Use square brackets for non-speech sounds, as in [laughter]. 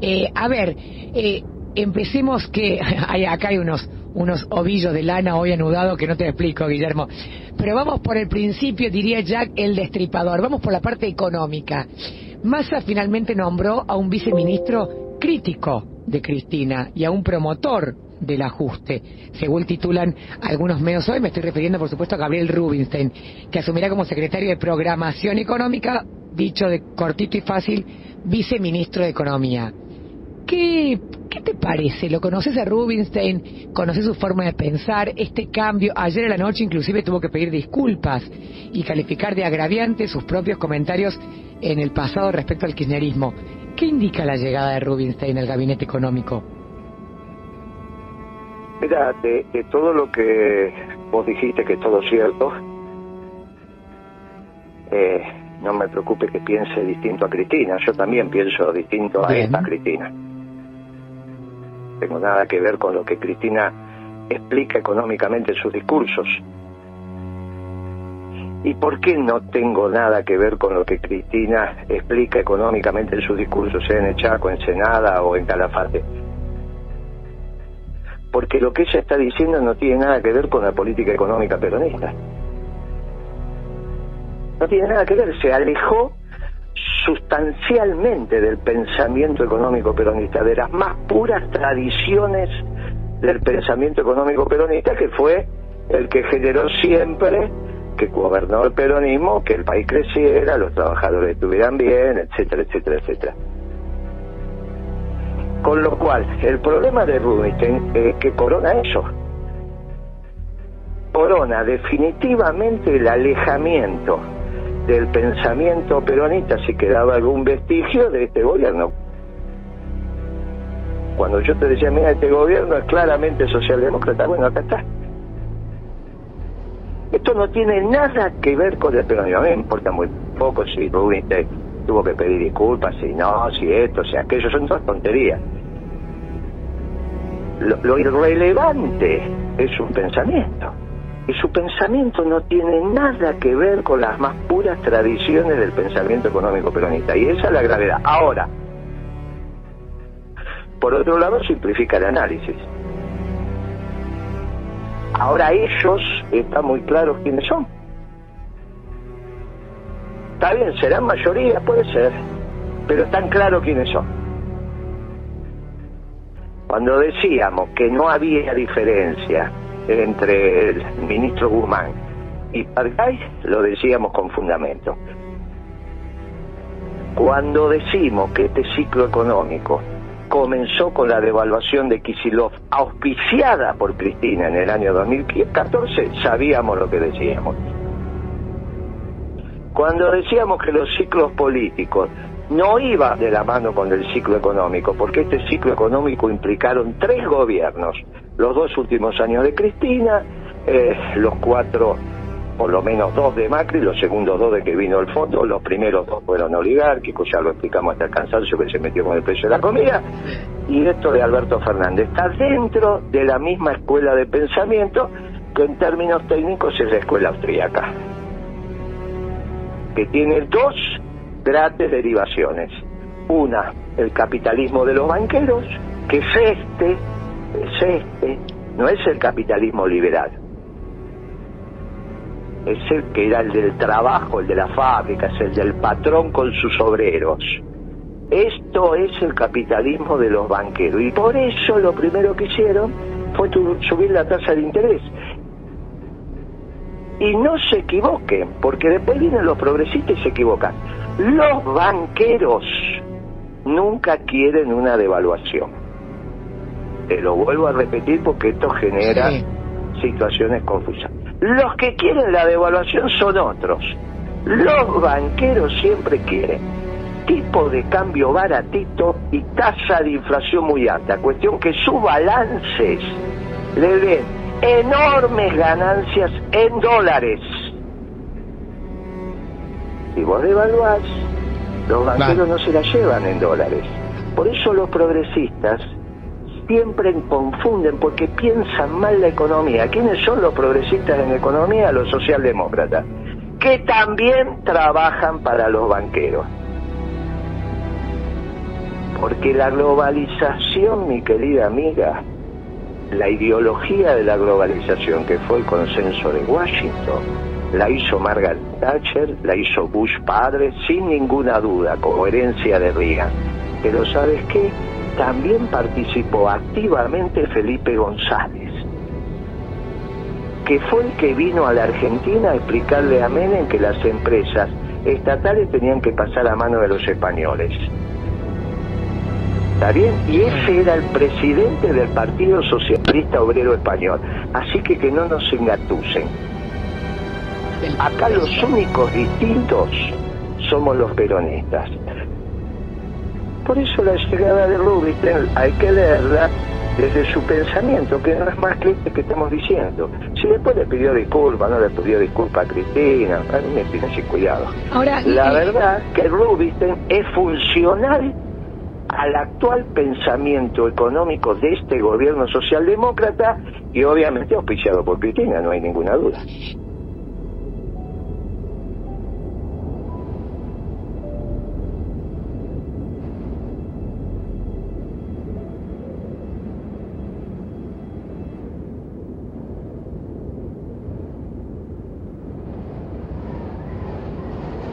Eh, a ver, eh, empecemos que [laughs] hay, acá hay unos unos ovillos de lana hoy anudados que no te explico, Guillermo. Pero vamos por el principio, diría Jack, el destripador. Vamos por la parte económica. Massa finalmente nombró a un viceministro crítico de Cristina y a un promotor del ajuste, según titulan algunos medios hoy. Me estoy refiriendo, por supuesto, a Gabriel Rubinstein, que asumirá como secretario de Programación Económica, dicho de cortito y fácil, viceministro de Economía. ¿Qué, ¿Qué te parece? ¿Lo conoces a Rubinstein? ¿Conoces su forma de pensar? Este cambio, ayer en la noche inclusive tuvo que pedir disculpas y calificar de agraviante sus propios comentarios en el pasado respecto al kirchnerismo. ¿Qué indica la llegada de Rubinstein al gabinete económico? Mira, de, todo lo que vos dijiste que es todo cierto, eh, no me preocupe que piense distinto a Cristina, yo también pienso distinto a esta Cristina. Tengo nada que ver con lo que Cristina explica económicamente en sus discursos. ¿Y por qué no tengo nada que ver con lo que Cristina explica económicamente en sus discursos, sea en Chaco, en Senada o en Calafate? Porque lo que ella está diciendo no tiene nada que ver con la política económica peronista. No tiene nada que ver, se alejó sustancialmente del pensamiento económico peronista, de las más puras tradiciones del pensamiento económico peronista, que fue el que generó siempre que gobernó el peronismo, que el país creciera, los trabajadores estuvieran bien, etcétera, etcétera, etcétera. Con lo cual, el problema de Rubinstein es que corona eso. Corona definitivamente el alejamiento del pensamiento peronista si quedaba algún vestigio de este gobierno. Cuando yo te decía, mira, este gobierno es claramente socialdemócrata, bueno, acá está. Esto no tiene nada que ver con el peronismo. A mí me importa muy poco si Rubinstein tuvo que pedir disculpas, si no, si esto, si aquello, son todas tonterías. Lo, lo irrelevante es un pensamiento y su pensamiento no tiene nada que ver con las más puras tradiciones del pensamiento económico peronista. Y esa es la gravedad. Ahora, por otro lado, simplifica el análisis. Ahora ellos están muy claros quiénes son. Está bien, serán mayoría, puede ser, pero están claros quiénes son. Cuando decíamos que no había diferencia entre el ministro Guzmán y Pargay, lo decíamos con fundamento. Cuando decimos que este ciclo económico comenzó con la devaluación de Kisilov, auspiciada por Cristina en el año 2014, sabíamos lo que decíamos. Cuando decíamos que los ciclos políticos no iban de la mano con el ciclo económico, porque este ciclo económico implicaron tres gobiernos, los dos últimos años de Cristina, eh, los cuatro, por lo menos dos de Macri, los segundos dos de que vino el fondo, los primeros dos fueron oligárquicos, ya lo explicamos hasta el cansancio que se metió con el precio de la comida, y esto de Alberto Fernández está dentro de la misma escuela de pensamiento que en términos técnicos es la escuela austríaca, que tiene dos grandes derivaciones. Una, el capitalismo de los banqueros, que es este, es este, no es el capitalismo liberal. Es el que era el del trabajo, el de la fábrica, es el del patrón con sus obreros. Esto es el capitalismo de los banqueros. Y por eso lo primero que hicieron fue subir la tasa de interés. Y no se equivoquen, porque después vienen los progresistas y se equivocan. Los banqueros nunca quieren una devaluación te lo vuelvo a repetir porque esto genera situaciones confusas. Los que quieren la devaluación son otros. Los banqueros siempre quieren tipo de cambio baratito y tasa de inflación muy alta. Cuestión que sus balances le den enormes ganancias en dólares. Si vos devaluás, los banqueros no se la llevan en dólares. Por eso los progresistas siempre confunden porque piensan mal la economía. ¿Quiénes son los progresistas en economía? Los socialdemócratas, que también trabajan para los banqueros. Porque la globalización, mi querida amiga, la ideología de la globalización, que fue el consenso de Washington, la hizo Margaret Thatcher, la hizo Bush padre, sin ninguna duda, como herencia de Reagan. Pero ¿sabes qué? También participó activamente Felipe González, que fue el que vino a la Argentina a explicarle a Menem que las empresas estatales tenían que pasar a mano de los españoles. ¿Está bien? Y ese era el presidente del Partido Socialista Obrero Español. Así que que no nos engatusen. Acá los únicos distintos somos los peronistas. Por eso la llegada de Rubinstein hay que leerla desde su pensamiento, que no es más que este que estamos diciendo. Si después le pidió disculpas, no le pidió disculpas a Cristina, a mí me tiene sin cuidado. Ahora, la verdad que Rubinstein es funcional al actual pensamiento económico de este gobierno socialdemócrata y obviamente auspiciado por Cristina, no hay ninguna duda.